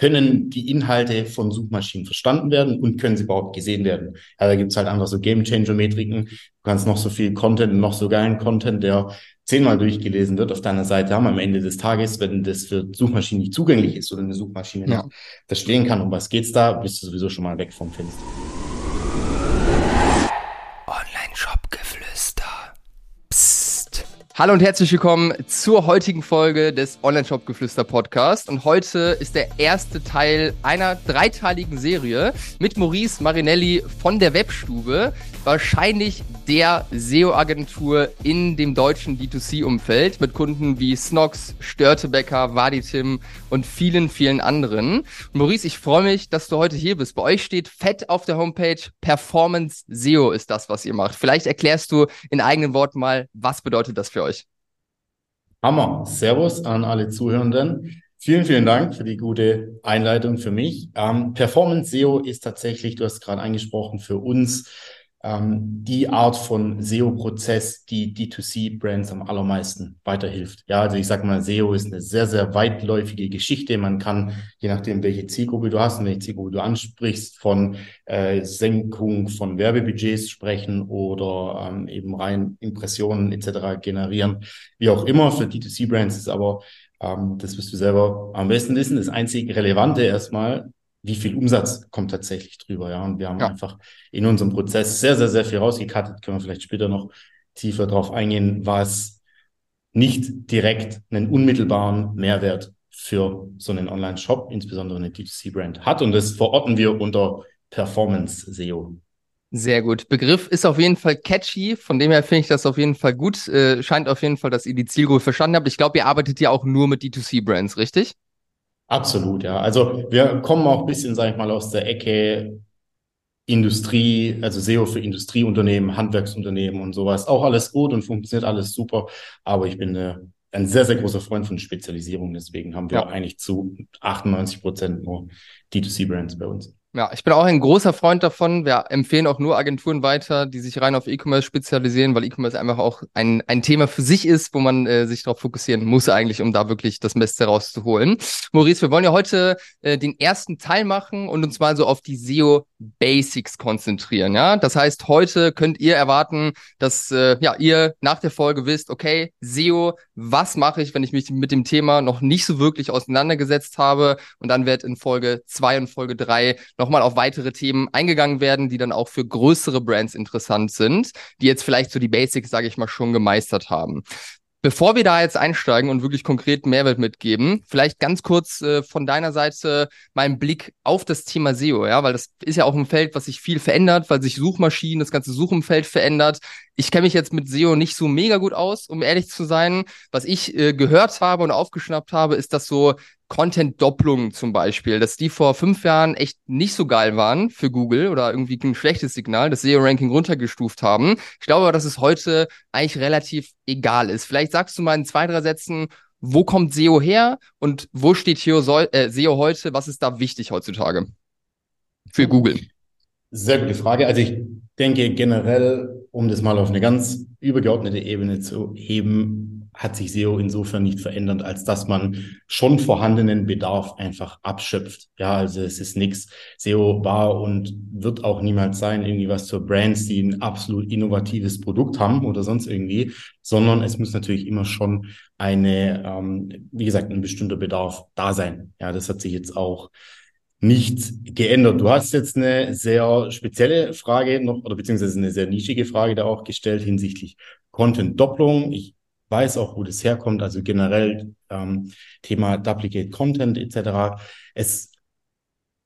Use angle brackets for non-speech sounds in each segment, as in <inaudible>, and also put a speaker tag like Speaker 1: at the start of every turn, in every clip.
Speaker 1: können die Inhalte von Suchmaschinen verstanden werden und können sie überhaupt gesehen werden. Ja, da gibt's halt einfach so Game Changer Metriken. Du kannst noch so viel Content, noch so geilen Content, der zehnmal durchgelesen wird auf deiner Seite haben am Ende des Tages, wenn das für Suchmaschinen nicht zugänglich ist oder eine Suchmaschine ja. nicht verstehen kann, um was geht's da, bist du sowieso schon mal weg vom Fenster.
Speaker 2: Hallo und herzlich willkommen zur heutigen Folge des Online-Shop Geflüster Podcast. Und heute ist der erste Teil einer dreiteiligen Serie mit Maurice Marinelli von der Webstube. Wahrscheinlich der SEO-Agentur in dem deutschen D2C-Umfeld mit Kunden wie Snox, Störtebecker, Waditim und vielen, vielen anderen. Maurice, ich freue mich, dass du heute hier bist. Bei euch steht fett auf der Homepage Performance SEO ist das, was ihr macht. Vielleicht erklärst du in eigenen Worten mal, was bedeutet das für euch?
Speaker 1: Hammer. Servus an alle Zuhörenden. Vielen, vielen Dank für die gute Einleitung für mich. Ähm, Performance SEO ist tatsächlich, du hast gerade angesprochen, für uns ähm, die Art von SEO-Prozess, die D2C-Brands am allermeisten weiterhilft. Ja, also ich sag mal, SEO ist eine sehr, sehr weitläufige Geschichte. Man kann, je nachdem, welche Zielgruppe du hast und welche Zielgruppe du ansprichst, von äh, Senkung von Werbebudgets sprechen oder ähm, eben rein Impressionen etc. generieren. Wie auch immer, für D2C-Brands ist aber ähm, das wirst du selber am besten wissen. Das einzig Relevante erstmal wie viel Umsatz kommt tatsächlich drüber, ja. Und wir haben ja. einfach in unserem Prozess sehr, sehr, sehr viel rausgekattet. Können wir vielleicht später noch tiefer drauf eingehen, was nicht direkt einen unmittelbaren Mehrwert für so einen Online-Shop, insbesondere eine D2C-Brand hat. Und das verorten wir unter Performance SEO.
Speaker 2: Sehr gut. Begriff ist auf jeden Fall catchy. Von dem her finde ich das auf jeden Fall gut. Äh, scheint auf jeden Fall, dass ihr die Zielgruppe verstanden habt. Ich glaube, ihr arbeitet ja auch nur mit D2C-Brands, richtig?
Speaker 1: Absolut, ja. Also wir kommen auch ein bisschen, sage ich mal, aus der Ecke Industrie, also SEO für Industrieunternehmen, Handwerksunternehmen und sowas. Auch alles gut und funktioniert alles super. Aber ich bin äh, ein sehr, sehr großer Freund von Spezialisierung. Deswegen haben wir ja. eigentlich zu 98 Prozent nur D2C-Brands bei uns.
Speaker 2: Ja, ich bin auch ein großer Freund davon. Wir empfehlen auch nur Agenturen weiter, die sich rein auf E-Commerce spezialisieren, weil E-Commerce einfach auch ein, ein Thema für sich ist, wo man äh, sich darauf fokussieren muss eigentlich, um da wirklich das Beste rauszuholen. Maurice, wir wollen ja heute äh, den ersten Teil machen und uns mal so auf die SEO Basics konzentrieren. Ja, das heißt, heute könnt ihr erwarten, dass äh, ja ihr nach der Folge wisst, okay, SEO, was mache ich, wenn ich mich mit dem Thema noch nicht so wirklich auseinandergesetzt habe? Und dann wird in Folge zwei und Folge drei nochmal auf weitere Themen eingegangen werden, die dann auch für größere Brands interessant sind, die jetzt vielleicht so die Basics, sage ich mal, schon gemeistert haben. Bevor wir da jetzt einsteigen und wirklich konkret Mehrwert mitgeben, vielleicht ganz kurz äh, von deiner Seite meinen Blick auf das Thema SEO, ja, weil das ist ja auch ein Feld, was sich viel verändert, weil sich Suchmaschinen, das ganze Suchumfeld verändert. Ich kenne mich jetzt mit SEO nicht so mega gut aus, um ehrlich zu sein. Was ich äh, gehört habe und aufgeschnappt habe, ist, dass so Content-Doppelungen zum Beispiel, dass die vor fünf Jahren echt nicht so geil waren für Google oder irgendwie ein schlechtes Signal, das SEO-Ranking runtergestuft haben. Ich glaube aber, dass es heute eigentlich relativ egal ist. Vielleicht sagst du mal in zwei, drei Sätzen, wo kommt SEO her und wo steht SEO, äh, SEO heute? Was ist da wichtig heutzutage für Google?
Speaker 1: Sehr gute Frage. Also ich denke generell, um das mal auf eine ganz übergeordnete Ebene zu heben, hat sich SEO insofern nicht verändert, als dass man schon vorhandenen Bedarf einfach abschöpft. Ja, also es ist nichts. SEO war und wird auch niemals sein, irgendwie was für Brands, die ein absolut innovatives Produkt haben oder sonst irgendwie, sondern es muss natürlich immer schon eine, ähm, wie gesagt, ein bestimmter Bedarf da sein. Ja, das hat sich jetzt auch nicht geändert. Du hast jetzt eine sehr spezielle Frage noch, oder beziehungsweise eine sehr nischige Frage da auch gestellt hinsichtlich Content-Doppelung. Ich weiß auch, wo das herkommt, also generell ähm, Thema Duplicate Content etc. Es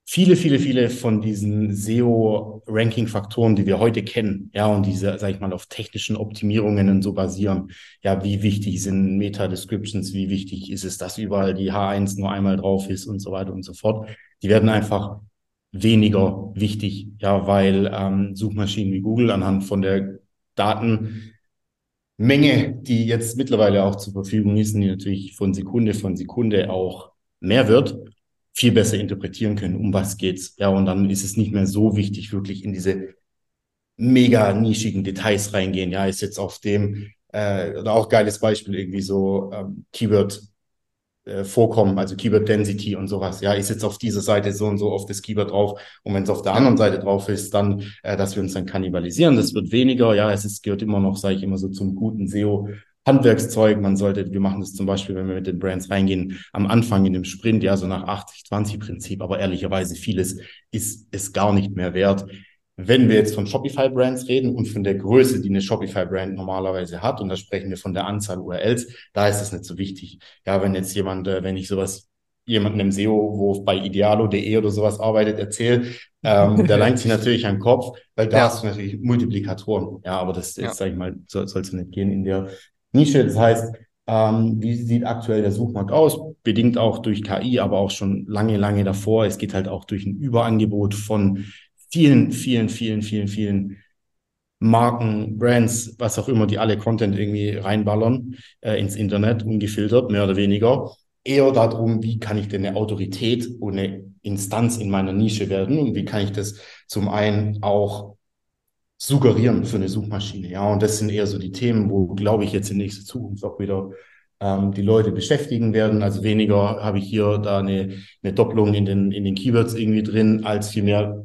Speaker 1: viele, viele, viele von diesen SEO-Ranking-Faktoren, die wir heute kennen, ja, und diese, sag ich mal, auf technischen Optimierungen und so basieren. Ja, wie wichtig sind Meta-Descriptions, wie wichtig ist es, dass überall die H1 nur einmal drauf ist und so weiter und so fort. Die werden einfach weniger wichtig, ja, weil ähm, Suchmaschinen wie Google anhand von der Daten Menge, die jetzt mittlerweile auch zur Verfügung ist, die natürlich von Sekunde von Sekunde auch mehr wird, viel besser interpretieren können, um was geht's. Ja, und dann ist es nicht mehr so wichtig, wirklich in diese mega nischigen Details reingehen. Ja, ist jetzt auf dem, äh, oder auch geiles Beispiel, irgendwie so ähm, Keyword äh, vorkommen, also Keyword Density und sowas. Ja, ist jetzt auf dieser Seite so und so auf das Keyword drauf und wenn es auf der anderen Seite drauf ist, dann, äh, dass wir uns dann kannibalisieren. Das wird weniger. Ja, es ist, gehört immer noch, sage ich immer so, zum guten SEO. Handwerkszeug, man sollte, wir machen das zum Beispiel, wenn wir mit den Brands reingehen, am Anfang in dem Sprint, ja, so nach 80-20-Prinzip, aber ehrlicherweise vieles ist es gar nicht mehr wert. Wenn wir jetzt von Shopify-Brands reden und von der Größe, die eine Shopify-Brand normalerweise hat, und da sprechen wir von der Anzahl URLs, da ist das nicht so wichtig. Ja, wenn jetzt jemand, äh, wenn ich sowas jemanden im SEO, wo bei idealo.de oder sowas arbeitet, erzähle, ähm, <laughs> der langt sich natürlich an den Kopf, weil da ja. hast du natürlich Multiplikatoren. Ja, aber das jetzt, ja. sage ich mal, soll es nicht gehen in der Nische. Das heißt, ähm, wie sieht aktuell der Suchmarkt aus? Bedingt auch durch KI, aber auch schon lange, lange davor. Es geht halt auch durch ein Überangebot von vielen, vielen, vielen, vielen, vielen Marken, Brands, was auch immer, die alle Content irgendwie reinballern äh, ins Internet, ungefiltert, mehr oder weniger. Eher darum, wie kann ich denn eine Autorität und eine Instanz in meiner Nische werden und wie kann ich das zum einen auch suggerieren für eine Suchmaschine. Ja, und das sind eher so die Themen, wo, glaube ich, jetzt in nächster Zukunft auch wieder ähm, die Leute beschäftigen werden. Also weniger habe ich hier da eine, eine Doppelung in den, in den Keywords irgendwie drin, als vielmehr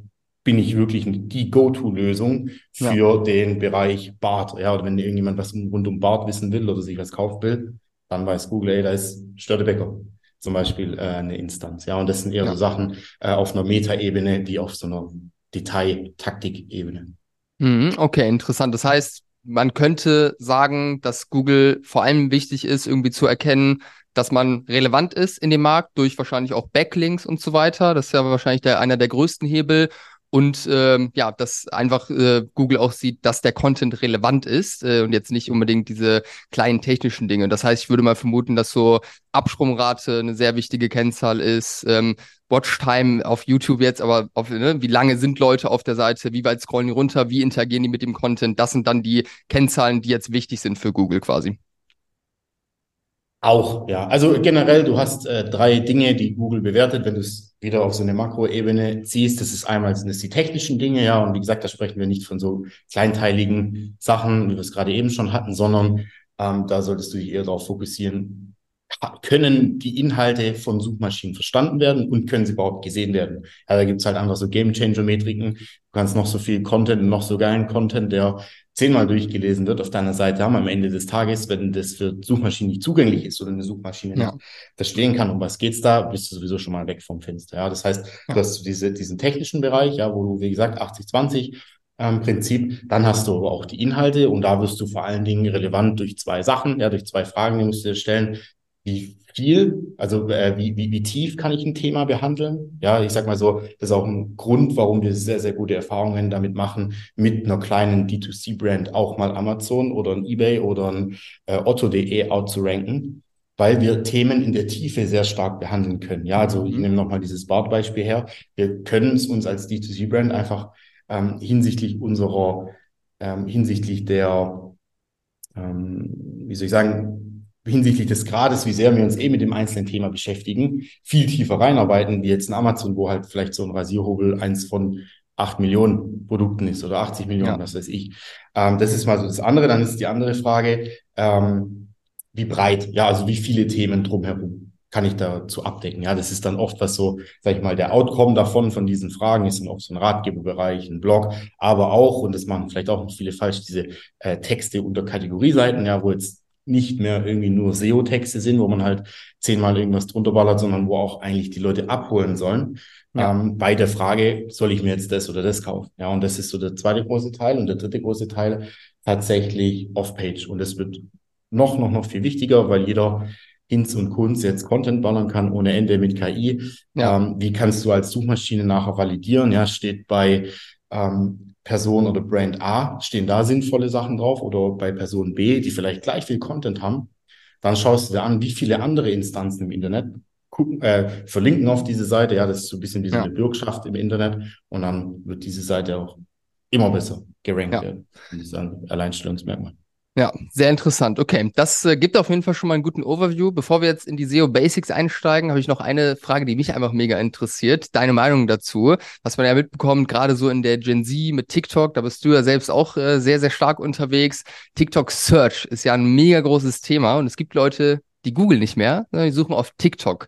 Speaker 1: bin ich wirklich die Go-To-Lösung für ja. den Bereich Bart. Ja, oder wenn irgendjemand was rund um Bart wissen will oder sich was kaufen will, dann weiß Google, ey, da ist Störtebecker zum Beispiel äh, eine Instanz. Ja, und das sind eher ja. so Sachen äh, auf einer Meta-Ebene, die auf so einer Detail-Taktik-Ebene.
Speaker 2: Mhm, okay, interessant. Das heißt, man könnte sagen, dass Google vor allem wichtig ist, irgendwie zu erkennen, dass man relevant ist in dem Markt durch wahrscheinlich auch Backlinks und so weiter. Das ist ja wahrscheinlich der, einer der größten Hebel und ähm, ja, dass einfach äh, Google auch sieht, dass der Content relevant ist äh, und jetzt nicht unbedingt diese kleinen technischen Dinge. Das heißt, ich würde mal vermuten, dass so Absprungrate eine sehr wichtige Kennzahl ist, ähm, Watchtime auf YouTube jetzt, aber auf, ne, wie lange sind Leute auf der Seite, wie weit scrollen die runter, wie interagieren die mit dem Content, das sind dann die Kennzahlen, die jetzt wichtig sind für Google quasi.
Speaker 1: Auch, ja. Also generell, du hast äh, drei Dinge, die Google bewertet, wenn du es wieder auf so eine Makroebene ziehst. Das ist einmal sind es die technischen Dinge, ja, und wie gesagt, da sprechen wir nicht von so kleinteiligen Sachen, wie wir es gerade eben schon hatten, sondern ähm, da solltest du dich eher darauf fokussieren, können die Inhalte von Suchmaschinen verstanden werden und können sie überhaupt gesehen werden? Ja, da gibt's halt einfach so Game Changer Metriken. Du kannst noch so viel Content, noch so geilen Content, der zehnmal durchgelesen wird auf deiner Seite haben am Ende des Tages, wenn das für Suchmaschinen nicht zugänglich ist oder eine Suchmaschine ja. nicht verstehen kann, um was geht's da, bist du sowieso schon mal weg vom Fenster. Ja, das heißt, ja. du hast diese, diesen technischen Bereich, ja, wo du, wie gesagt, 80-20 ähm, Prinzip, dann hast du aber auch die Inhalte und da wirst du vor allen Dingen relevant durch zwei Sachen, ja, durch zwei Fragen, die musst du dir stellen wie viel, also äh, wie, wie, wie tief kann ich ein Thema behandeln? Ja, ich sag mal so, das ist auch ein Grund, warum wir sehr, sehr gute Erfahrungen damit machen, mit einer kleinen D2C-Brand auch mal Amazon oder ein eBay oder ein äh, Otto.de outzuranken, weil wir Themen in der Tiefe sehr stark behandeln können. Ja, also ich mhm. nehme nochmal dieses Bart-Beispiel her. Wir können es uns als D2C-Brand einfach ähm, hinsichtlich unserer, ähm, hinsichtlich der, ähm, wie soll ich sagen, hinsichtlich des Grades, wie sehr wir uns eh mit dem einzelnen Thema beschäftigen, viel tiefer reinarbeiten, wie jetzt ein Amazon, wo halt vielleicht so ein Rasierhobel eins von acht Millionen Produkten ist oder 80 Millionen, ja. was weiß ich. Ähm, das ist mal so das andere. Dann ist die andere Frage, ähm, wie breit, ja, also wie viele Themen drumherum kann ich dazu abdecken? Ja, das ist dann oft was so, sag ich mal, der Outcome davon, von diesen Fragen ist dann oft so ein Ratgeberbereich, ein Blog, aber auch, und das machen vielleicht auch viele falsch, diese äh, Texte unter Kategorieseiten, ja, wo jetzt nicht mehr irgendwie nur SEO-Texte sind, wo man halt zehnmal irgendwas drunter ballert, sondern wo auch eigentlich die Leute abholen sollen. Ja. Ähm, bei der Frage, soll ich mir jetzt das oder das kaufen? Ja, und das ist so der zweite große Teil. Und der dritte große Teil tatsächlich Off-Page. Und das wird noch, noch, noch viel wichtiger, weil jeder Hinz und Kunz jetzt Content ballern kann ohne Ende mit KI. Ja. Ähm, wie kannst du als Suchmaschine nachher validieren? Ja, steht bei ähm, Person oder Brand A stehen da sinnvolle Sachen drauf oder bei Person B, die vielleicht gleich viel Content haben, dann schaust du dir an, wie viele andere Instanzen im Internet gucken, äh, verlinken auf diese Seite. Ja, das ist so ein bisschen wie so eine Bürgschaft im Internet und dann wird diese Seite auch immer besser gerankt ja. werden. Das ist ein Alleinstellungsmerkmal.
Speaker 2: Ja, sehr interessant. Okay, das äh, gibt auf jeden Fall schon mal einen guten Overview. Bevor wir jetzt in die SEO Basics einsteigen, habe ich noch eine Frage, die mich einfach mega interessiert. Deine Meinung dazu, was man ja mitbekommt, gerade so in der Gen Z mit TikTok, da bist du ja selbst auch äh, sehr, sehr stark unterwegs. TikTok Search ist ja ein mega großes Thema und es gibt Leute, die Google nicht mehr, sondern die suchen auf TikTok.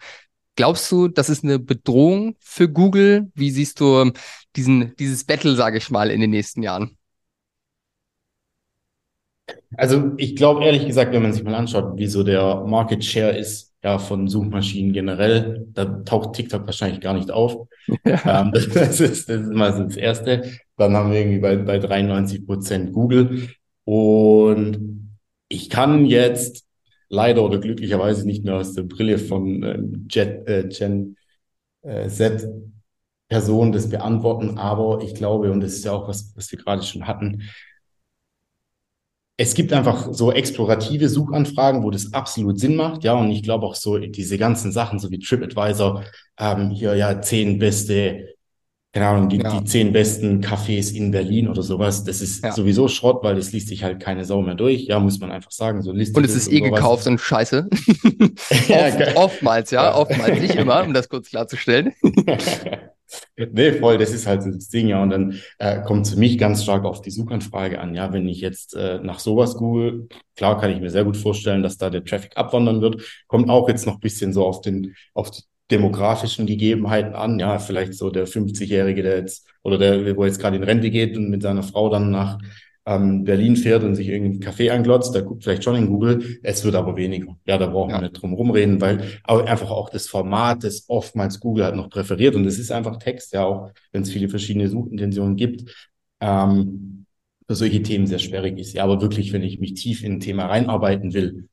Speaker 2: Glaubst du, das ist eine Bedrohung für Google? Wie siehst du diesen, dieses Battle, sage ich mal, in den nächsten Jahren?
Speaker 1: Also ich glaube ehrlich gesagt, wenn man sich mal anschaut, wie so der Market Share ist, ja, von Suchmaschinen generell, da taucht TikTok wahrscheinlich gar nicht auf. Ja. Ähm, das, <laughs> das, ist, das ist mal das Erste. Dann haben wir irgendwie bei, bei 93 Prozent Google. Und ich kann jetzt leider oder glücklicherweise nicht mehr aus der Brille von äh, Jet, äh, Gen äh, Z Person das beantworten, aber ich glaube, und das ist ja auch was, was wir gerade schon hatten, es gibt einfach so explorative Suchanfragen, wo das absolut Sinn macht, ja, und ich glaube auch so diese ganzen Sachen, so wie TripAdvisor, ähm, hier ja zehn beste keine Ahnung, die, ja. die zehn besten Cafés in Berlin oder sowas, das ist ja. sowieso Schrott, weil das liest sich halt keine Sau mehr durch. Ja, muss man einfach sagen. So
Speaker 2: liest und es ist eh sowas. gekauft und scheiße. <laughs> Oft, oftmals, ja, oftmals, nicht immer, um das kurz klarzustellen. <laughs>
Speaker 1: nee, voll, das ist halt das Ding, ja. Und dann äh, kommt es für mich ganz stark auf die Suchanfrage an. Ja, wenn ich jetzt äh, nach sowas google, klar kann ich mir sehr gut vorstellen, dass da der Traffic abwandern wird. Kommt auch jetzt noch bisschen so auf den, auf die demografischen Gegebenheiten an. Ja, vielleicht so der 50-Jährige, der jetzt oder der, wo jetzt gerade in Rente geht und mit seiner Frau dann nach ähm, Berlin fährt und sich irgendein Café anglotzt, der guckt vielleicht schon in Google. Es wird aber weniger. Ja, da brauchen ja. wir nicht drum rumreden, weil einfach auch das Format, das oftmals Google hat noch präferiert und es ist einfach Text, ja, auch wenn es viele verschiedene Suchintentionen gibt. Ähm, für solche Themen sehr sperrig ist. Ja, aber wirklich, wenn ich mich tief in ein Thema reinarbeiten will,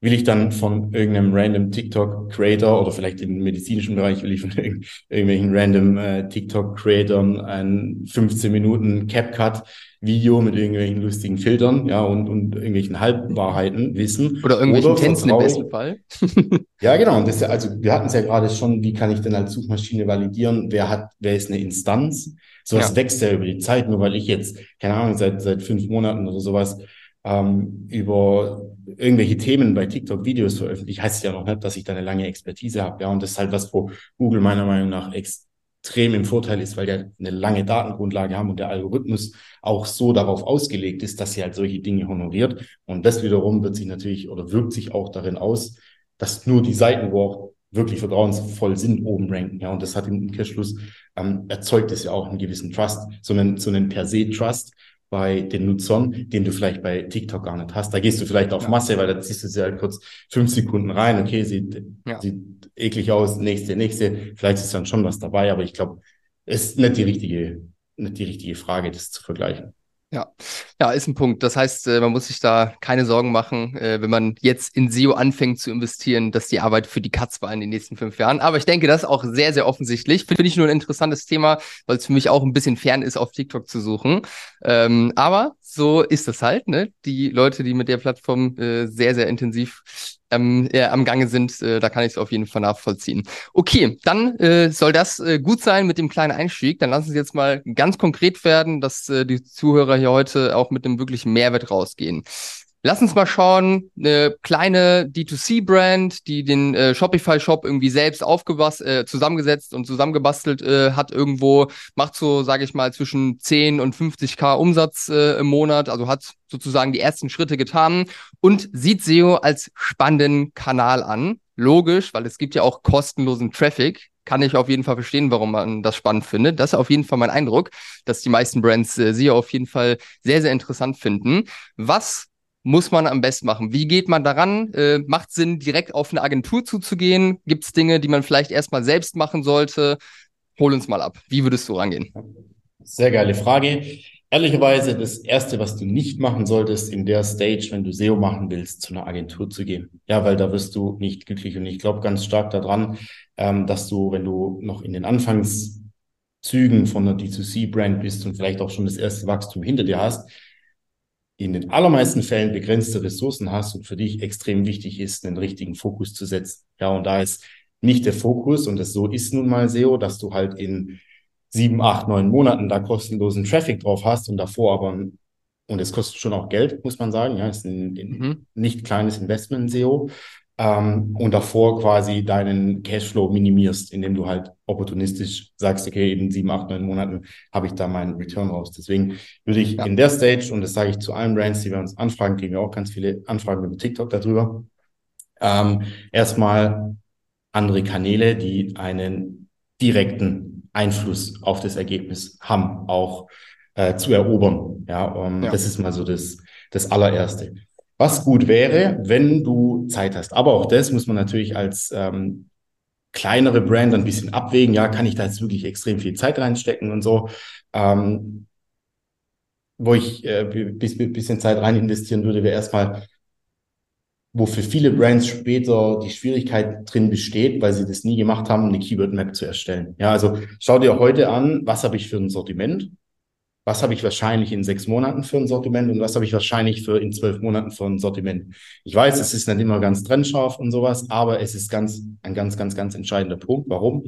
Speaker 1: will ich dann von irgendeinem random TikTok-Creator oder vielleicht im medizinischen Bereich will ich von <laughs> irg irgendwelchen random äh, TikTok-Creatern ein 15 Minuten CapCut-Video mit irgendwelchen lustigen Filtern, ja, und, und irgendwelchen Halbwahrheiten wissen.
Speaker 2: Oder irgendwelchen oder Tänzen im besten Fall. <laughs>
Speaker 1: ja, genau. Und das, also wir hatten es ja gerade schon, wie kann ich denn als Suchmaschine validieren, wer hat, wer ist eine Instanz? Sowas ja. wächst ja über die Zeit, nur weil ich jetzt, keine Ahnung, seit, seit fünf Monaten oder sowas ähm, über irgendwelche Themen bei TikTok Videos veröffentliche, heißt ja noch nicht, dass ich da eine lange Expertise habe. Ja, und das ist halt was, wo Google meiner Meinung nach extrem im Vorteil ist, weil die eine lange Datengrundlage haben und der Algorithmus auch so darauf ausgelegt ist, dass sie halt solche Dinge honoriert. Und das wiederum wird sich natürlich oder wirkt sich auch darin aus, dass nur die Seiten, wo auch wirklich vertrauensvoll sind, oben ranken. Ja, und das hat im Umkehrschluss ähm, erzeugt es ja auch einen gewissen Trust, so einen, so einen per se Trust, bei den Nutzern, den du vielleicht bei TikTok gar nicht hast. Da gehst du vielleicht auf ja. Masse, weil da ziehst du sie halt kurz fünf Sekunden rein, okay, sieht, ja. sieht eklig aus, nächste, nächste. Vielleicht ist dann schon was dabei, aber ich glaube, es ist nicht die richtige, nicht die richtige Frage, das zu vergleichen.
Speaker 2: Ja, ja, ist ein Punkt. Das heißt, äh, man muss sich da keine Sorgen machen, äh, wenn man jetzt in SEO anfängt zu investieren, dass die Arbeit für die Katz war in den nächsten fünf Jahren. Aber ich denke, das ist auch sehr, sehr offensichtlich. Finde ich nur ein interessantes Thema, weil es für mich auch ein bisschen fern ist, auf TikTok zu suchen. Ähm, aber so ist das halt, ne? Die Leute, die mit der Plattform äh, sehr, sehr intensiv ähm, äh, am Gange sind, äh, da kann ich es auf jeden Fall nachvollziehen. Okay, dann äh, soll das äh, gut sein mit dem kleinen Einstieg. Dann lassen Sie jetzt mal ganz konkret werden, dass äh, die Zuhörer hier heute auch mit einem wirklichen Mehrwert rausgehen. Lass uns mal schauen, eine kleine D2C-Brand, die den äh, Shopify-Shop irgendwie selbst aufgebast äh, zusammengesetzt und zusammengebastelt äh, hat irgendwo, macht so, sage ich mal, zwischen 10 und 50k Umsatz äh, im Monat, also hat sozusagen die ersten Schritte getan und sieht SEO als spannenden Kanal an. Logisch, weil es gibt ja auch kostenlosen Traffic, kann ich auf jeden Fall verstehen, warum man das spannend findet. Das ist auf jeden Fall mein Eindruck, dass die meisten Brands äh, SEO auf jeden Fall sehr, sehr interessant finden. Was muss man am besten machen? Wie geht man daran? Äh, macht Sinn, direkt auf eine Agentur zuzugehen? Gibt es Dinge, die man vielleicht erstmal selbst machen sollte? Hol uns mal ab. Wie würdest du rangehen?
Speaker 1: Sehr geile Frage. Ehrlicherweise, das Erste, was du nicht machen solltest in der Stage, wenn du SEO machen willst, zu einer Agentur zu gehen. Ja, weil da wirst du nicht glücklich. Und ich glaube ganz stark daran, ähm, dass du, wenn du noch in den Anfangszügen von einer D2C-Brand bist und vielleicht auch schon das erste Wachstum hinter dir hast, in den allermeisten Fällen begrenzte Ressourcen hast und für dich extrem wichtig ist, einen richtigen Fokus zu setzen. Ja, und da ist nicht der Fokus, und das so ist nun mal SEO, dass du halt in sieben, acht, neun Monaten da kostenlosen Traffic drauf hast und davor aber, und es kostet schon auch Geld, muss man sagen, ja, ist ein, ein mhm. nicht kleines Investment in SEO, ähm, und davor quasi deinen Cashflow minimierst, indem du halt opportunistisch sagst, okay, in sieben, acht, neun Monaten habe ich da meinen Return raus. Deswegen würde ich ja. in der Stage, und das sage ich zu allen Brands, die wir uns anfragen, kriegen wir auch ganz viele Anfragen über TikTok darüber, Ähm, erstmal andere Kanäle, die einen direkten Einfluss auf das Ergebnis haben, auch äh, zu erobern. Ja, um, ja, das ist mal so das, das allererste. Was gut wäre, wenn du Zeit hast. Aber auch das muss man natürlich als ähm, kleinere Brand ein bisschen abwägen. Ja, kann ich da jetzt wirklich extrem viel Zeit reinstecken und so. Ähm, wo ich äh, bis, bisschen Zeit rein investieren würde, wäre erstmal, wo für viele Brands später die Schwierigkeit drin besteht, weil sie das nie gemacht haben, eine Keyword Map zu erstellen. Ja, also schau dir heute an, was habe ich für ein Sortiment? Was habe ich wahrscheinlich in sechs Monaten für ein Sortiment und was habe ich wahrscheinlich für in zwölf Monaten für ein Sortiment. Ich weiß, es ist nicht immer ganz trennscharf und sowas, aber es ist ganz, ein ganz, ganz, ganz entscheidender Punkt. Warum?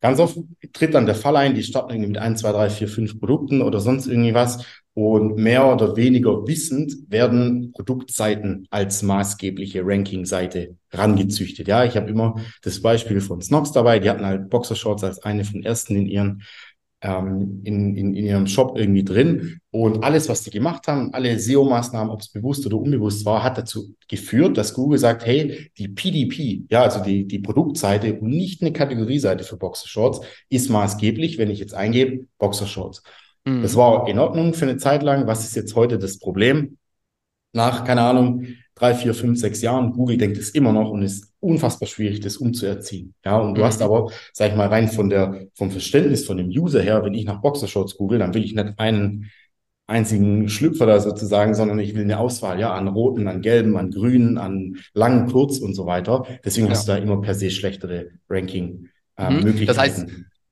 Speaker 1: Ganz oft tritt dann der Fall ein, die starten irgendwie mit ein, zwei, drei, vier, fünf Produkten oder sonst irgendwie was und mehr oder weniger wissend werden Produktseiten als maßgebliche Ranking-Seite rangezüchtet. Ja, ich habe immer das Beispiel von Snox dabei, die hatten halt Boxershorts als eine von ersten in ihren ähm, in, in, in ihrem Shop irgendwie drin. Und alles, was die gemacht haben, alle SEO-Maßnahmen, ob es bewusst oder unbewusst war, hat dazu geführt, dass Google sagt, hey, die PDP, ja, also die, die Produktseite und nicht eine Kategorieseite für Boxershorts, ist maßgeblich, wenn ich jetzt eingebe, Boxershorts. Mhm. Das war in Ordnung für eine Zeit lang. Was ist jetzt heute das Problem? Nach, keine Ahnung, drei, vier, fünf, sechs Jahren. Google denkt es immer noch und ist unfassbar schwierig, das umzuerziehen. Ja, und du mhm. hast aber, sag ich mal, rein von der, vom Verständnis von dem User her, wenn ich nach Boxershorts google, dann will ich nicht einen einzigen Schlüpfer da sozusagen, sondern ich will eine Auswahl, ja, an roten, an gelben, an grünen, an langen, kurz und so weiter. Deswegen ja. hast du da immer per se schlechtere Ranking-Möglichkeiten.
Speaker 2: Äh, mhm. Das heißt,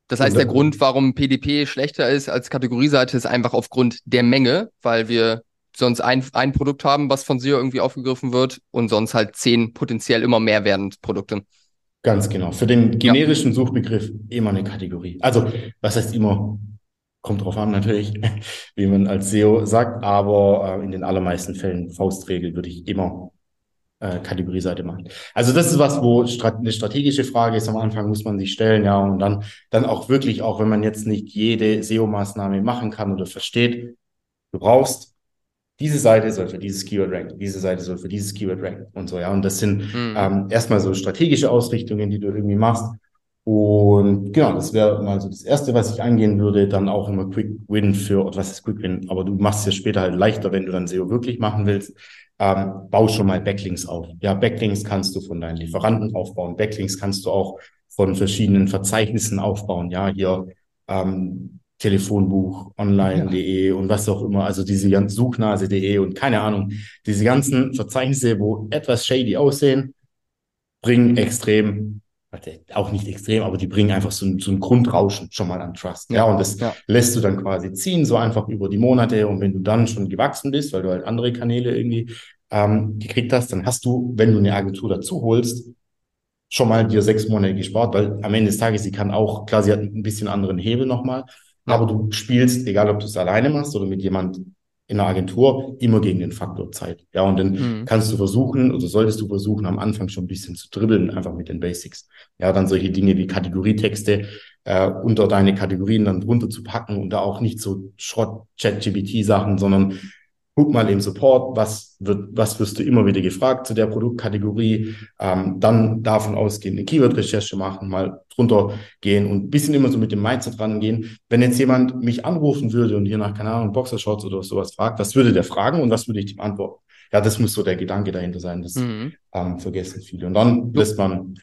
Speaker 2: das heißt, der Grund, warum PDP schlechter ist als Kategorieseite, ist einfach aufgrund der Menge, weil wir sonst ein, ein Produkt haben, was von SEO irgendwie aufgegriffen wird und sonst halt zehn potenziell immer mehr werdende Produkte.
Speaker 1: Ganz genau. Für den generischen ja. Suchbegriff immer eine Kategorie. Also, was heißt immer? Kommt drauf an natürlich, <laughs> wie man als SEO sagt, aber äh, in den allermeisten Fällen Faustregel würde ich immer äh, Kategorieseite machen. Also das ist was, wo strat eine strategische Frage ist. Am Anfang muss man sich stellen, ja, und dann, dann auch wirklich, auch wenn man jetzt nicht jede SEO-Maßnahme machen kann oder versteht, du brauchst diese Seite soll für dieses Keyword ranken, diese Seite soll für dieses Keyword ranken und so, ja. Und das sind mhm. ähm, erstmal so strategische Ausrichtungen, die du irgendwie machst. Und genau, das wäre mal so das Erste, was ich angehen würde. Dann auch immer Quick Win für, oder was ist Quick Win? Aber du machst es ja später halt leichter, wenn du dann SEO wirklich machen willst. Ähm, bau schon mal Backlinks auf. Ja, Backlinks kannst du von deinen Lieferanten aufbauen. Backlinks kannst du auch von verschiedenen Verzeichnissen aufbauen. Ja, hier ähm, Telefonbuch, online.de ja. und was auch immer, also diese ganzen Suchnase.de und keine Ahnung, diese ganzen Verzeichnisse, wo etwas shady aussehen, bringen extrem, auch nicht extrem, aber die bringen einfach so ein, so ein Grundrauschen schon mal an Trust. Ja, ja und das ja. lässt du dann quasi ziehen, so einfach über die Monate. Und wenn du dann schon gewachsen bist, weil du halt andere Kanäle irgendwie ähm, gekriegt hast, dann hast du, wenn du eine Agentur dazu holst, schon mal dir sechs Monate gespart, weil am Ende des Tages, sie kann auch, klar, sie hat ein bisschen anderen Hebel nochmal, aber du spielst, egal ob du es alleine machst oder mit jemand in einer Agentur, immer gegen den Faktor Zeit. Ja, und dann mhm. kannst du versuchen oder solltest du versuchen, am Anfang schon ein bisschen zu dribbeln, einfach mit den Basics. Ja, dann solche Dinge wie Kategorietexte äh, unter deine Kategorien dann drunter zu packen und da auch nicht so Schrott-Chat-GBT-Sachen, sondern guck mal im Support, was wird, was wirst du immer wieder gefragt zu der Produktkategorie, ähm, dann davon ausgehen, eine Keyword-Recherche machen, mal drunter gehen und bisschen immer so mit dem Mindset rangehen. Wenn jetzt jemand mich anrufen würde und hier nach, keine Ahnung, Boxershorts oder sowas fragt, was würde der fragen und was würde ich ihm antworten? Ja, das muss so der Gedanke dahinter sein. Das mhm. ähm, vergessen viele. Und dann lässt man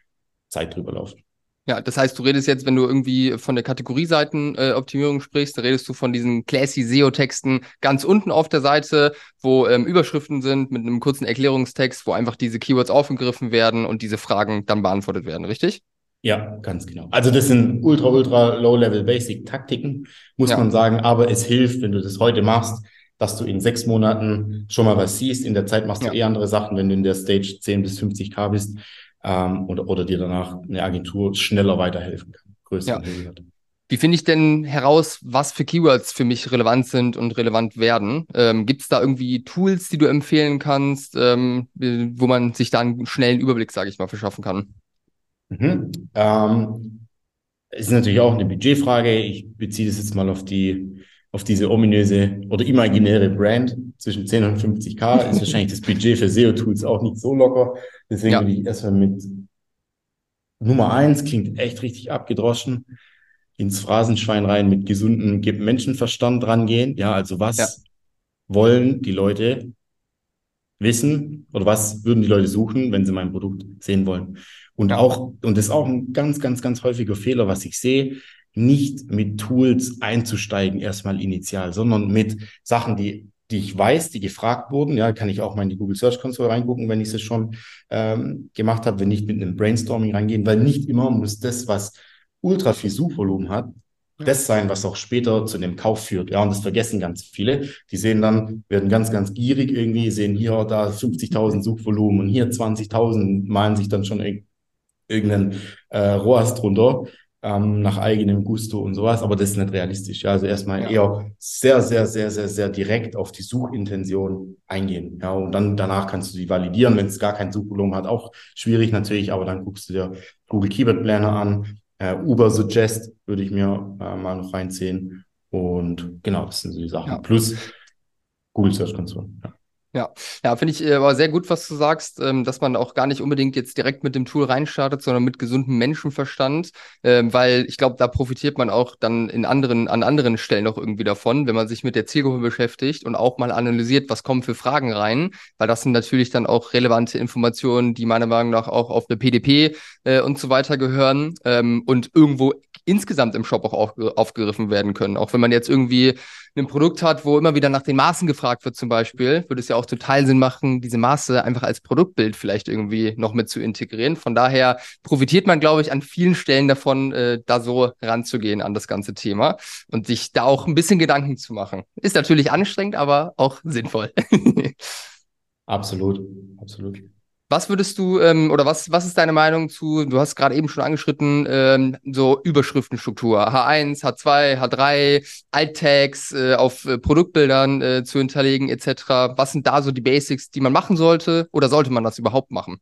Speaker 1: Zeit drüber laufen.
Speaker 2: Ja, das heißt, du redest jetzt, wenn du irgendwie von der Kategorieseitenoptimierung äh, sprichst, dann redest du von diesen classy SEO-Texten ganz unten auf der Seite, wo ähm, Überschriften sind mit einem kurzen Erklärungstext, wo einfach diese Keywords aufgegriffen werden und diese Fragen dann beantwortet werden, richtig?
Speaker 1: Ja, ganz genau. Also das sind ultra, ultra low-level basic Taktiken, muss ja. man sagen, aber es hilft, wenn du das heute machst, dass du in sechs Monaten schon mal was siehst. In der Zeit machst du ja. eh andere Sachen, wenn du in der Stage 10 bis 50k bist ähm, oder, oder dir danach eine Agentur schneller weiterhelfen kann.
Speaker 2: Größere ja. Wie finde ich denn heraus, was für Keywords für mich relevant sind und relevant werden? Ähm, Gibt es da irgendwie Tools, die du empfehlen kannst, ähm, wo man sich da einen schnellen Überblick, sage ich mal, verschaffen kann?
Speaker 1: Mhm. Ähm, ist natürlich auch eine Budgetfrage. Ich beziehe das jetzt mal auf die auf diese ominöse oder imaginäre Brand zwischen 10 und 50k ist wahrscheinlich das Budget für SEO-Tools auch nicht so locker. Deswegen ja. würde ich erstmal mit Nummer eins klingt echt richtig abgedroschen ins Phrasenschwein rein mit gesundem Menschenverstand rangehen. Ja, also was ja. wollen die Leute wissen oder was würden die Leute suchen, wenn sie mein Produkt sehen wollen? Und ja. auch, und das ist auch ein ganz, ganz, ganz häufiger Fehler, was ich sehe, nicht mit Tools einzusteigen, erstmal initial, sondern mit Sachen, die, die ich weiß, die gefragt wurden. Ja, kann ich auch mal in die Google Search Console reingucken, wenn ich es schon ähm, gemacht habe, wenn nicht mit einem Brainstorming reingehen, weil nicht immer muss das, was ultra viel Suchvolumen hat, das sein, was auch später zu einem Kauf führt. Ja, und das vergessen ganz viele. Die sehen dann, werden ganz, ganz gierig irgendwie, sehen hier da 50.000 Suchvolumen und hier 20.000, malen sich dann schon irgendeinen äh, ROAS drunter, ähm, nach eigenem Gusto und sowas. Aber das ist nicht realistisch. Ja, also erstmal ja. eher sehr, sehr, sehr, sehr, sehr direkt auf die Suchintention eingehen. Ja, und dann danach kannst du die validieren, wenn es gar kein Suchvolumen hat. Auch schwierig natürlich, aber dann guckst du dir Google Keyword Planner an äh, Uber Suggest würde ich mir äh, mal noch reinziehen. Und genau, das sind so die Sachen. Ja. Plus Google Search Console. Ja.
Speaker 2: Ja, ja, finde ich äh, aber sehr gut, was du sagst, ähm, dass man auch gar nicht unbedingt jetzt direkt mit dem Tool reinstartet, sondern mit gesundem Menschenverstand, ähm, weil ich glaube, da profitiert man auch dann in anderen, an anderen Stellen auch irgendwie davon, wenn man sich mit der Zielgruppe beschäftigt und auch mal analysiert, was kommen für Fragen rein, weil das sind natürlich dann auch relevante Informationen, die meiner Meinung nach auch auf eine PDP äh, und so weiter gehören ähm, und irgendwo insgesamt im Shop auch auf, aufgegriffen werden können. Auch wenn man jetzt irgendwie ein Produkt hat, wo immer wieder nach den Maßen gefragt wird zum Beispiel, würde es ja auch total Sinn machen, diese Maße einfach als Produktbild vielleicht irgendwie noch mit zu integrieren. Von daher profitiert man, glaube ich, an vielen Stellen davon, äh, da so ranzugehen an das ganze Thema und sich da auch ein bisschen Gedanken zu machen. Ist natürlich anstrengend, aber auch sinnvoll. <laughs>
Speaker 1: absolut, absolut.
Speaker 2: Was würdest du ähm, oder was, was ist deine Meinung zu, du hast gerade eben schon angeschritten, ähm, so Überschriftenstruktur, H1, H2, H3, Alt-Tags äh, auf äh, Produktbildern äh, zu hinterlegen etc. Was sind da so die Basics, die man machen sollte oder sollte man das überhaupt machen?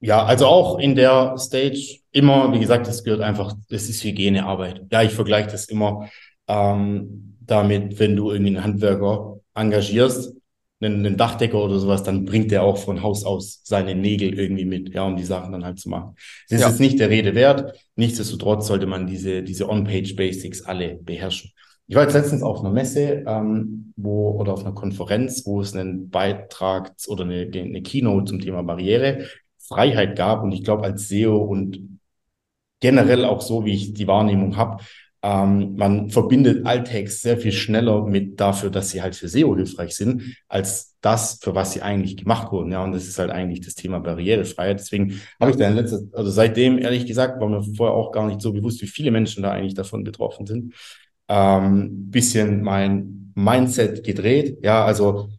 Speaker 1: Ja, also auch in der Stage immer, wie gesagt, das gehört einfach, das ist Hygienearbeit. Ja, ich vergleiche das immer ähm, damit, wenn du irgendwie einen Handwerker engagierst, einen, einen Dachdecker oder sowas, dann bringt der auch von Haus aus seine Nägel irgendwie mit, ja, um die Sachen dann halt zu machen. Das ist ja. jetzt nicht der Rede wert. Nichtsdestotrotz sollte man diese, diese On-Page-Basics alle beherrschen. Ich war jetzt letztens auf einer Messe, ähm, wo, oder auf einer Konferenz, wo es einen Beitrag oder eine, eine Keynote zum Thema Barrierefreiheit gab. Und ich glaube, als SEO und generell auch so, wie ich die Wahrnehmung habe, ähm, man verbindet Alttext sehr viel schneller mit dafür, dass sie halt für SEO hilfreich sind, als das, für was sie eigentlich gemacht wurden. Ja, und das ist halt eigentlich das Thema Barrierefreiheit. Deswegen habe ich da in letzter, also seitdem, ehrlich gesagt, war mir vorher auch gar nicht so bewusst, wie viele Menschen da eigentlich davon betroffen sind. Ähm, bisschen mein Mindset gedreht. Ja, also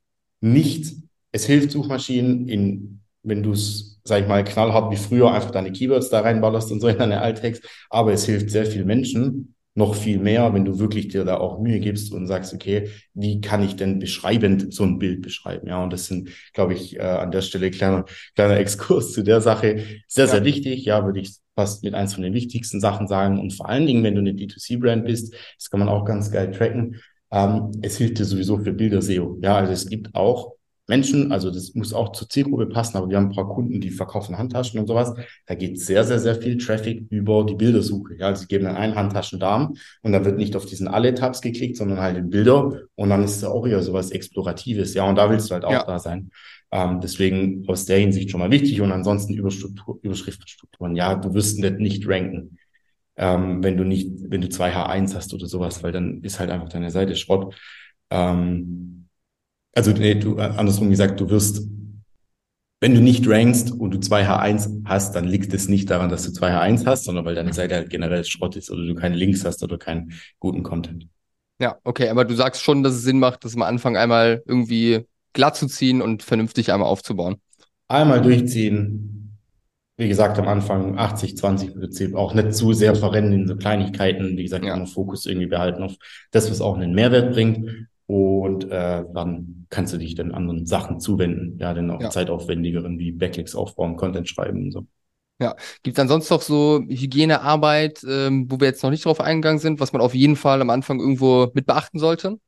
Speaker 1: nicht, es hilft Suchmaschinen in, wenn du es, sag ich mal, knallhart wie früher einfach deine Keywords da reinballerst und so in deine Alttext, aber es hilft sehr viel Menschen, noch viel mehr, wenn du wirklich dir da auch Mühe gibst und sagst, okay, wie kann ich denn beschreibend so ein Bild beschreiben? Ja, und das sind, glaube ich, äh, an der Stelle kleiner, kleiner Exkurs zu der Sache. Sehr, ja. sehr wichtig. Ja, würde ich fast mit eins von den wichtigsten Sachen sagen. Und vor allen Dingen, wenn du eine D2C-Brand bist, das kann man auch ganz geil tracken. Ähm, es hilft dir sowieso für Bilder-SEO. Ja, also es gibt auch Menschen, also das muss auch zur Zielgruppe passen, aber wir haben ein paar Kunden, die verkaufen Handtaschen und sowas. Da geht sehr, sehr, sehr viel Traffic über die Bildersuche. Ja, also sie geben dann einen Handtaschendarm und dann wird nicht auf diesen alle Tabs geklickt, sondern halt in Bilder und dann ist es auch eher sowas Exploratives. Ja, und da willst du halt auch ja. da sein. Ähm, deswegen aus der Hinsicht schon mal wichtig und ansonsten Überstruktur, Überschriftenstrukturen. Ja, du wirst nicht, nicht ranken. Ähm, wenn du nicht, wenn du zwei H1 hast oder sowas, weil dann ist halt einfach deine Seite Schrott. Ähm, also nee, du, äh, andersrum gesagt, du wirst, wenn du nicht rankst und du zwei H1 hast, dann liegt es nicht daran, dass du zwei H1 hast, sondern weil deine Seite halt generell Schrott ist oder du keine Links hast oder keinen guten Content.
Speaker 2: Ja, okay, aber du sagst schon, dass es Sinn macht, das am Anfang einmal irgendwie glatt zu ziehen und vernünftig einmal aufzubauen.
Speaker 1: Einmal durchziehen. Wie gesagt, am Anfang 80, 20 Prinzip auch nicht zu sehr verrennen in so Kleinigkeiten. Wie gesagt, ja. immer Fokus irgendwie behalten auf das, was auch einen Mehrwert bringt. Und äh, dann kannst du dich dann anderen Sachen zuwenden, ja, dann auch ja. zeitaufwendigeren wie Backlinks aufbauen, Content schreiben und so.
Speaker 2: Ja, gibt es ansonsten noch so Hygienearbeit, ähm, wo wir jetzt noch nicht drauf eingegangen sind, was man auf jeden Fall am Anfang irgendwo mit beachten sollte?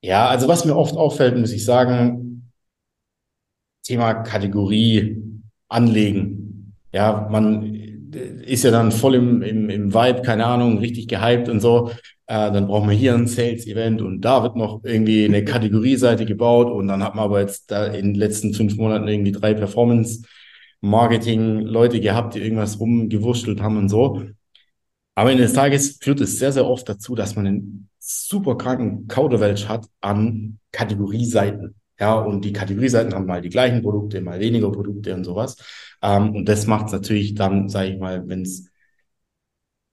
Speaker 1: Ja, also was mir oft auffällt, muss ich sagen, Thema Kategorie anlegen. Ja, man ist ja dann voll im, im, im Vibe, keine Ahnung, richtig gehypt und so. Äh, dann brauchen wir hier ein Sales-Event und da wird noch irgendwie eine Kategorieseite gebaut und dann hat man aber jetzt da in den letzten fünf Monaten irgendwie drei Performance-Marketing-Leute gehabt, die irgendwas rumgewurschtelt haben und so. Aber in des Tages führt es sehr, sehr oft dazu, dass man einen super kranken Kauderwelsch hat an Kategorieseiten. Ja, und die Kategorieseiten haben mal die gleichen Produkte, mal weniger Produkte und sowas. Ähm, und das macht es natürlich dann, sage ich mal, wenn es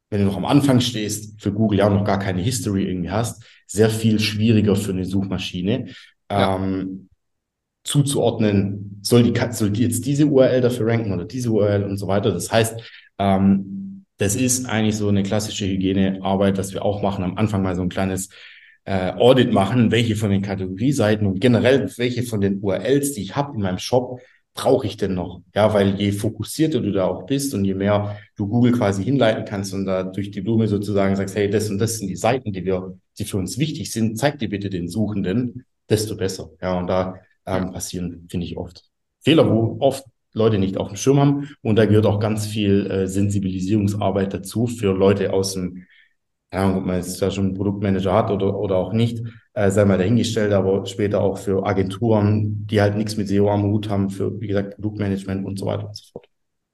Speaker 1: wenn du noch am Anfang stehst, für Google ja noch gar keine History irgendwie hast, sehr viel schwieriger für eine Suchmaschine. Ja. Ähm, zuzuordnen, soll die, soll die jetzt diese URL dafür ranken oder diese URL und so weiter. Das heißt, ähm, das ist eigentlich so eine klassische Hygienearbeit, dass wir auch machen. Am Anfang mal so ein kleines äh, Audit machen, welche von den Kategorieseiten und generell welche von den URLs, die ich habe in meinem Shop, brauche ich denn noch? Ja, weil je fokussierter du da auch bist und je mehr du Google quasi hinleiten kannst und da durch die Blume sozusagen sagst, hey, das und das sind die Seiten, die wir, die für uns wichtig sind, zeig dir bitte den Suchenden, desto besser. Ja, und da ähm, passieren, finde ich, oft Fehler, wo oft Leute nicht auf dem Schirm haben. Und da gehört auch ganz viel äh, Sensibilisierungsarbeit dazu für Leute aus dem ja, ob man jetzt da schon einen Produktmanager hat oder, oder auch nicht, äh, sei mal dahingestellt, aber später auch für Agenturen, die halt nichts mit SEO am Hut haben, für, wie gesagt, Produktmanagement und so weiter und so fort.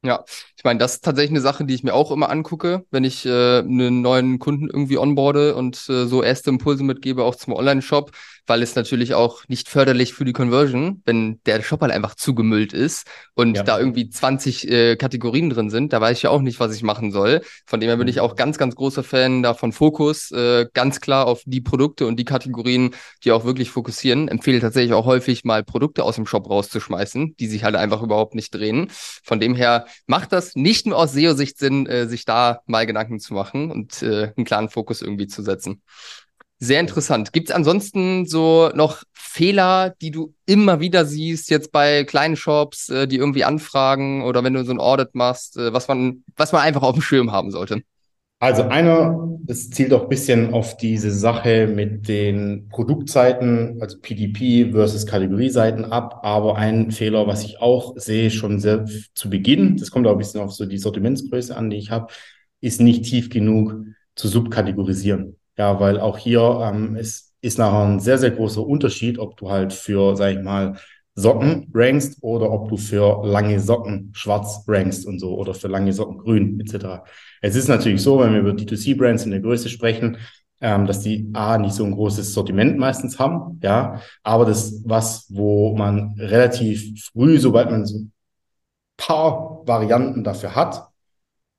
Speaker 2: Ja, ich meine, das ist tatsächlich eine Sache, die ich mir auch immer angucke, wenn ich äh, einen neuen Kunden irgendwie onboarde und äh, so erste Impulse mitgebe, auch zum Online-Shop weil es natürlich auch nicht förderlich für die Conversion, wenn der Shop halt einfach zugemüllt ist und ja. da irgendwie 20 äh, Kategorien drin sind. Da weiß ich ja auch nicht, was ich machen soll. Von dem her bin ich auch ganz, ganz großer Fan davon Fokus, äh, ganz klar auf die Produkte und die Kategorien, die auch wirklich fokussieren. Empfehle tatsächlich auch häufig mal Produkte aus dem Shop rauszuschmeißen, die sich halt einfach überhaupt nicht drehen. Von dem her macht das nicht nur aus SEO-Sicht Sinn, äh, sich da mal Gedanken zu machen und äh, einen klaren Fokus irgendwie zu setzen. Sehr interessant. Gibt es ansonsten so noch Fehler, die du immer wieder siehst, jetzt bei kleinen Shops, äh, die irgendwie anfragen oder wenn du so ein Audit machst, äh, was man, was man einfach auf dem Schirm haben sollte?
Speaker 1: Also einer, das zielt auch ein bisschen auf diese Sache mit den Produktseiten, also PDP versus Kategorieseiten ab. Aber ein Fehler, was ich auch sehe, schon sehr zu Beginn, das kommt auch ein bisschen auf so die Sortimentsgröße an, die ich habe, ist nicht tief genug zu subkategorisieren. Ja, weil auch hier ähm, es ist nachher ein sehr, sehr großer Unterschied, ob du halt für, sag ich mal, Socken rankst oder ob du für lange Socken schwarz rankst und so oder für lange Socken grün etc. Es ist natürlich so, wenn wir über D2C-Brands in der Größe sprechen, ähm, dass die A nicht so ein großes Sortiment meistens haben, ja, aber das was, wo man relativ früh, sobald man so paar Varianten dafür hat,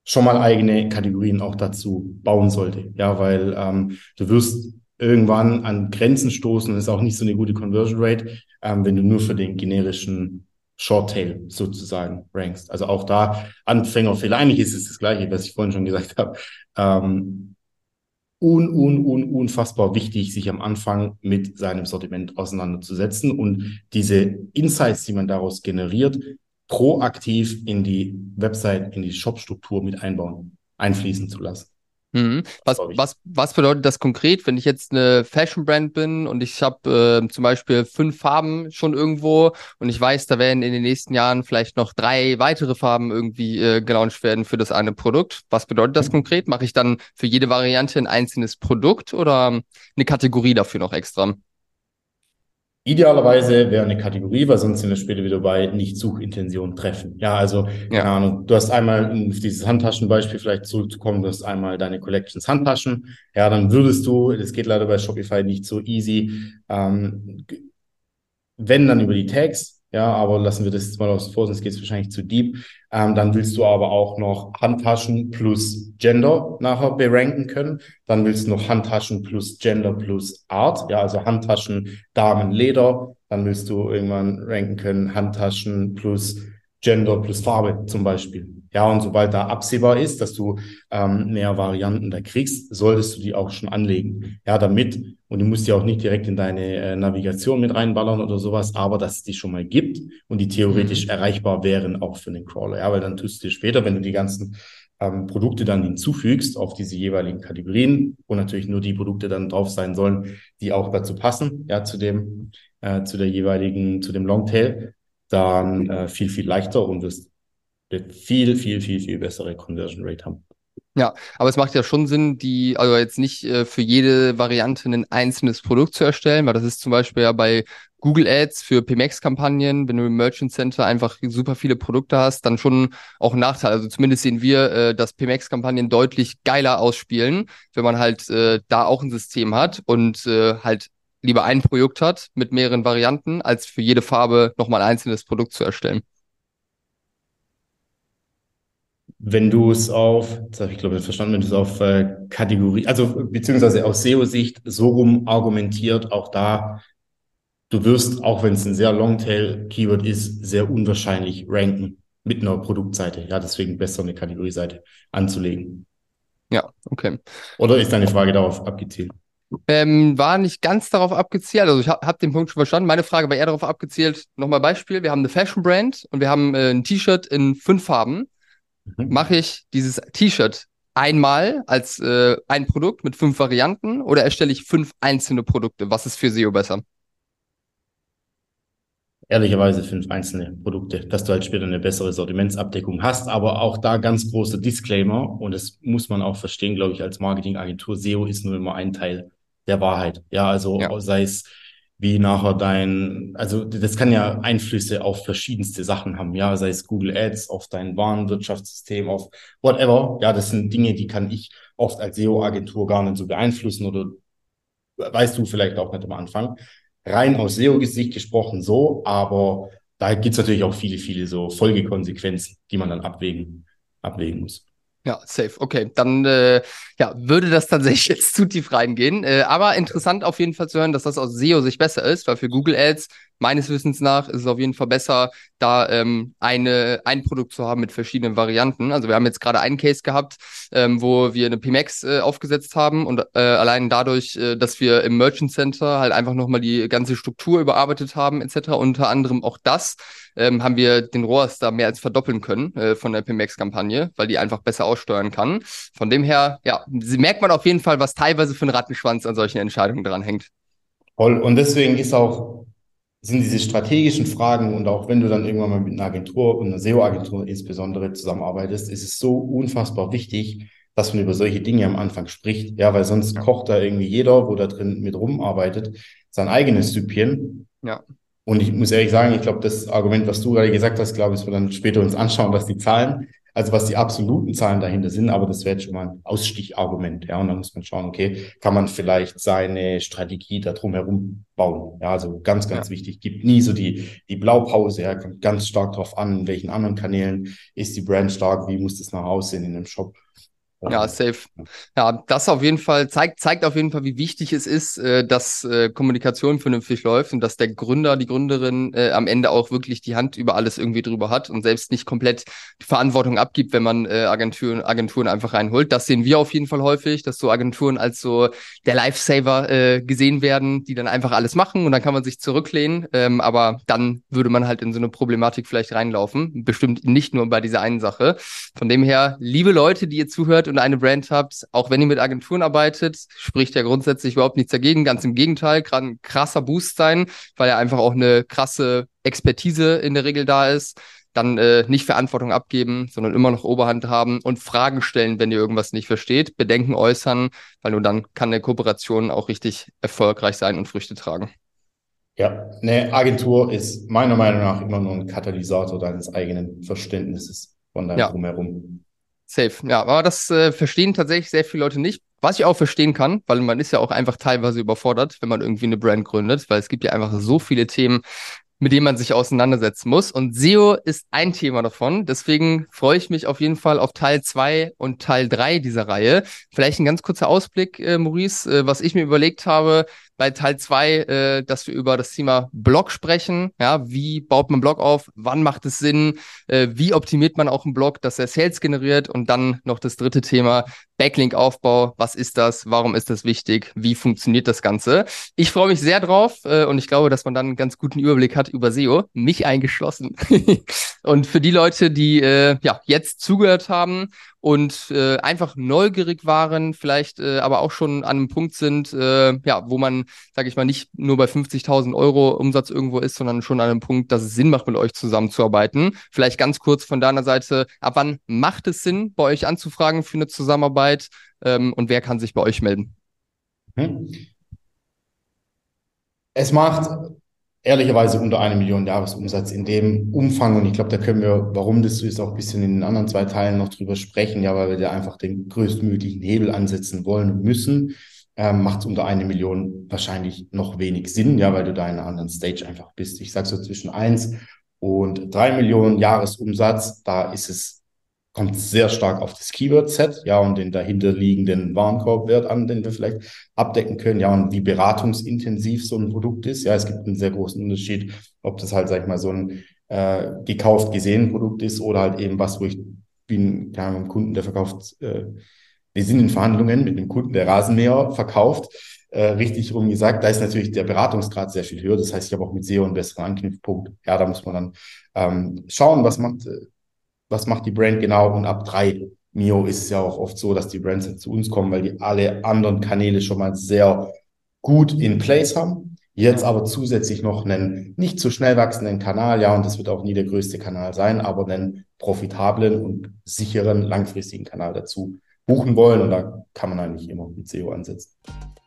Speaker 1: schon mal eigene Kategorien auch dazu bauen sollte. Ja, weil ähm, du wirst irgendwann an Grenzen stoßen ist auch nicht so eine gute Conversion Rate, ähm, wenn du nur für den generischen Shorttail sozusagen rankst. Also auch da Anfängerfehler. Eigentlich ist es das Gleiche, was ich vorhin schon gesagt habe. Ähm, un, un, un, unfassbar wichtig, sich am Anfang mit seinem Sortiment auseinanderzusetzen und diese Insights, die man daraus generiert, proaktiv in die Website, in die Shop-Struktur mit einbauen, einfließen zu lassen.
Speaker 2: Mhm. Was, was, was bedeutet das konkret, wenn ich jetzt eine Fashion-Brand bin und ich habe äh, zum Beispiel fünf Farben schon irgendwo und ich weiß, da werden in den nächsten Jahren vielleicht noch drei weitere Farben irgendwie äh, gelauncht werden für das eine Produkt. Was bedeutet das konkret? Mache ich dann für jede Variante ein einzelnes Produkt oder eine Kategorie dafür noch extra?
Speaker 1: Idealerweise wäre eine Kategorie, weil sonst sind wir später wieder bei Nicht-Suchintention treffen. Ja, also, ja. keine Ahnung, du hast einmal auf dieses Handtaschenbeispiel vielleicht zurückzukommen, du hast einmal deine Collections Handtaschen. Ja, dann würdest du, das geht leider bei Shopify nicht so easy, ähm, wenn dann über die Tags, ja, aber lassen wir das jetzt mal aus vor, sonst geht es wahrscheinlich zu deep. Ähm, dann willst du aber auch noch Handtaschen plus Gender nachher beranken können. Dann willst du noch Handtaschen plus Gender plus Art, ja, also Handtaschen, Damen, Leder. Dann willst du irgendwann ranken können Handtaschen plus Gender plus Farbe zum Beispiel. Ja, und sobald da absehbar ist, dass du ähm, mehr Varianten da kriegst, solltest du die auch schon anlegen. Ja, damit, und du musst die auch nicht direkt in deine äh, Navigation mit reinballern oder sowas, aber dass es die schon mal gibt und die theoretisch mhm. erreichbar wären auch für den Crawler. Ja, weil dann tust du dir später, wenn du die ganzen ähm, Produkte dann hinzufügst auf diese jeweiligen Kategorien, wo natürlich nur die Produkte dann drauf sein sollen, die auch dazu passen, ja, zu dem, äh, zu der jeweiligen, zu dem Longtail, dann äh, viel, viel leichter und wirst viel, viel, viel, viel bessere Conversion Rate haben.
Speaker 2: Ja, aber es macht ja schon Sinn, die, also jetzt nicht äh, für jede Variante ein einzelnes Produkt zu erstellen, weil das ist zum Beispiel ja bei Google Ads für PMX-Kampagnen, wenn du im Merchant Center einfach super viele Produkte hast, dann schon auch ein Nachteil. Also zumindest sehen wir, äh, dass PMX-Kampagnen deutlich geiler ausspielen, wenn man halt äh, da auch ein System hat und äh, halt lieber ein Produkt hat mit mehreren Varianten, als für jede Farbe nochmal ein einzelnes Produkt zu erstellen
Speaker 1: wenn du es auf, das habe ich glaube ich verstanden, wenn du es auf äh, Kategorie, also beziehungsweise aus SEO-Sicht so rum argumentiert, auch da, du wirst, auch wenn es ein sehr Longtail-Keyword ist, sehr unwahrscheinlich ranken mit einer Produktseite. Ja, deswegen besser eine Kategorieseite anzulegen.
Speaker 2: Ja, okay.
Speaker 1: Oder ist deine Frage darauf abgezielt?
Speaker 2: Ähm, war nicht ganz darauf abgezielt. Also ich habe hab den Punkt schon verstanden. Meine Frage war eher darauf abgezielt. Nochmal Beispiel. Wir haben eine Fashion Brand und wir haben äh, ein T-Shirt in fünf Farben mhm. mache ich dieses T-Shirt einmal als äh, ein Produkt mit fünf Varianten oder erstelle ich fünf einzelne Produkte? Was ist für SEO besser?
Speaker 1: Ehrlicherweise fünf einzelne Produkte, dass du halt später eine bessere Sortimentsabdeckung hast, aber auch da ganz großer Disclaimer und das muss man auch verstehen, glaube ich, als Marketingagentur. SEO ist nur immer ein Teil der Wahrheit. Ja, also ja. sei es wie nachher dein, also das kann ja Einflüsse auf verschiedenste Sachen haben, ja, sei es Google Ads, auf dein Warenwirtschaftssystem, auf whatever. Ja, das sind Dinge, die kann ich oft als SEO-Agentur gar nicht so beeinflussen oder weißt du vielleicht auch nicht am Anfang. Rein aus SEO-Gesicht gesprochen so, aber da gibt's natürlich auch viele, viele so Folgekonsequenzen, die man dann abwägen, abwägen muss.
Speaker 2: Ja, safe. Okay, dann äh, ja, würde das tatsächlich <laughs> jetzt zu tief reingehen. Äh, aber interessant auf jeden Fall zu hören, dass das aus SEO sich besser ist, weil für Google Ads meines Wissens nach ist es auf jeden Fall besser, da ähm, eine, ein Produkt zu haben mit verschiedenen Varianten. Also wir haben jetzt gerade einen Case gehabt, ähm, wo wir eine PMX äh, aufgesetzt haben und äh, allein dadurch, äh, dass wir im Merchant Center halt einfach nochmal die ganze Struktur überarbeitet haben etc., unter anderem auch das, ähm, haben wir den ROAS da mehr als verdoppeln können äh, von der PMX-Kampagne, weil die einfach besser aussteuern kann. Von dem her, ja, merkt man auf jeden Fall, was teilweise für ein Rattenschwanz an solchen Entscheidungen dran hängt.
Speaker 1: Und deswegen ist auch sind diese strategischen Fragen und auch wenn du dann irgendwann mal mit einer Agentur und einer SEO-Agentur insbesondere zusammenarbeitest, ist es so unfassbar wichtig, dass man über solche Dinge am Anfang spricht. Ja, weil sonst kocht da irgendwie jeder, wo da drin mit rumarbeitet, sein eigenes Süppchen. Ja. Und ich muss ehrlich sagen, ich glaube, das Argument, was du gerade gesagt hast, glaube ich, wir dann später uns anschauen, was die Zahlen also was die absoluten Zahlen dahinter sind, aber das wäre jetzt schon mal ein Ausstichargument. Ja, und dann muss man schauen, okay, kann man vielleicht seine Strategie da drum herum bauen. Ja, also ganz, ganz ja. wichtig. Gibt nie so die, die Blaupause, ja, kommt ganz stark drauf an, in welchen anderen Kanälen ist die Brand stark, wie muss das nach aussehen in einem Shop.
Speaker 2: Ja, safe. Ja, das auf jeden Fall zeigt, zeigt auf jeden Fall, wie wichtig es ist, äh, dass äh, Kommunikation vernünftig läuft und dass der Gründer, die Gründerin äh, am Ende auch wirklich die Hand über alles irgendwie drüber hat und selbst nicht komplett die Verantwortung abgibt, wenn man äh, Agenturen, Agenturen einfach reinholt. Das sehen wir auf jeden Fall häufig, dass so Agenturen als so der Lifesaver äh, gesehen werden, die dann einfach alles machen und dann kann man sich zurücklehnen. Ähm, aber dann würde man halt in so eine Problematik vielleicht reinlaufen. Bestimmt nicht nur bei dieser einen Sache. Von dem her, liebe Leute, die ihr zuhört und und eine Brand habt, auch wenn ihr mit Agenturen arbeitet, spricht ja grundsätzlich überhaupt nichts dagegen. Ganz im Gegenteil, kann ein krasser Boost sein, weil ja einfach auch eine krasse Expertise in der Regel da ist. Dann äh, nicht Verantwortung abgeben, sondern immer noch Oberhand haben und Fragen stellen, wenn ihr irgendwas nicht versteht, Bedenken äußern, weil nur dann kann eine Kooperation auch richtig erfolgreich sein und Früchte tragen.
Speaker 1: Ja, eine Agentur ist meiner Meinung nach immer nur ein Katalysator deines eigenen Verständnisses von deinem ja. Drumherum.
Speaker 2: Safe, ja, aber das äh, verstehen tatsächlich sehr viele Leute nicht. Was ich auch verstehen kann, weil man ist ja auch einfach teilweise überfordert, wenn man irgendwie eine Brand gründet, weil es gibt ja einfach so viele Themen, mit dem man sich auseinandersetzen muss. Und SEO ist ein Thema davon. Deswegen freue ich mich auf jeden Fall auf Teil zwei und Teil drei dieser Reihe. Vielleicht ein ganz kurzer Ausblick, äh, Maurice, äh, was ich mir überlegt habe bei Teil zwei, äh, dass wir über das Thema Blog sprechen. Ja, wie baut man Blog auf? Wann macht es Sinn? Äh, wie optimiert man auch einen Blog, dass er Sales generiert? Und dann noch das dritte Thema, Backlink-Aufbau. Was ist das? Warum ist das wichtig? Wie funktioniert das Ganze? Ich freue mich sehr drauf äh, und ich glaube, dass man dann einen ganz guten Überblick hat über SEO, mich eingeschlossen. <laughs> und für die Leute, die äh, ja jetzt zugehört haben und äh, einfach neugierig waren, vielleicht äh, aber auch schon an einem Punkt sind, äh, ja, wo man, sage ich mal, nicht nur bei 50.000 Euro Umsatz irgendwo ist, sondern schon an einem Punkt, dass es Sinn macht, mit euch zusammenzuarbeiten. Vielleicht ganz kurz von deiner Seite, ab wann macht es Sinn, bei euch anzufragen für eine Zusammenarbeit ähm, und wer kann sich bei euch melden?
Speaker 1: Hm. Es macht ehrlicherweise unter eine Million Jahresumsatz in dem Umfang. Und ich glaube, da können wir, warum das so ist, auch ein bisschen in den anderen zwei Teilen noch drüber sprechen. Ja, weil wir da einfach den größtmöglichen Hebel ansetzen wollen und müssen. Ähm, macht es unter eine Million wahrscheinlich noch wenig Sinn, ja, weil du da in einer anderen Stage einfach bist. Ich sage so zwischen eins und drei Millionen Jahresumsatz, da ist es kommt sehr stark auf das Keyword-Set, ja, und den dahinterliegenden Warenkorbwert an, den wir vielleicht abdecken können, ja, und wie beratungsintensiv so ein Produkt ist. Ja, es gibt einen sehr großen Unterschied, ob das halt, sag ich mal, so ein äh, gekauft gesehen Produkt ist oder halt eben was, wo ich bin, mit einem Kunden, der verkauft, äh, wir sind in Verhandlungen mit einem Kunden, der Rasenmäher verkauft, äh, richtig rum gesagt, da ist natürlich der Beratungsgrad sehr viel höher. Das heißt, ich habe auch mit SEO einen besseren Anknüpfpunkt. Ja, da muss man dann ähm, schauen, was man, äh, was macht die Brand genau und ab drei Mio ist es ja auch oft so, dass die Brands zu uns kommen, weil die alle anderen Kanäle schon mal sehr gut in place haben. Jetzt aber zusätzlich noch einen nicht zu schnell wachsenden Kanal, ja, und das wird auch nie der größte Kanal sein, aber einen profitablen und sicheren langfristigen Kanal dazu buchen wollen. Und da kann man eigentlich immer mit SEO ansetzen.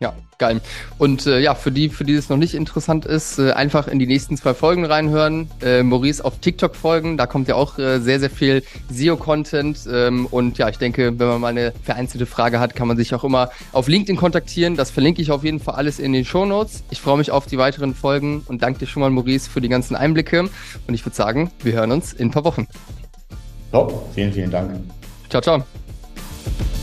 Speaker 2: Ja, geil. Und äh, ja, für die, für die es noch nicht interessant ist, äh, einfach in die nächsten zwei Folgen reinhören. Äh, Maurice auf TikTok folgen, da kommt ja auch äh, sehr, sehr viel SEO-Content. Ähm, und ja, ich denke, wenn man mal eine vereinzelte Frage hat, kann man sich auch immer auf LinkedIn kontaktieren. Das verlinke ich auf jeden Fall alles in den Show Notes. Ich freue mich auf die weiteren Folgen und danke dir schon mal, Maurice, für die ganzen Einblicke. Und ich würde sagen, wir hören uns in ein paar Wochen.
Speaker 1: Top, vielen, vielen Dank.
Speaker 2: Ciao, ciao. Thank you.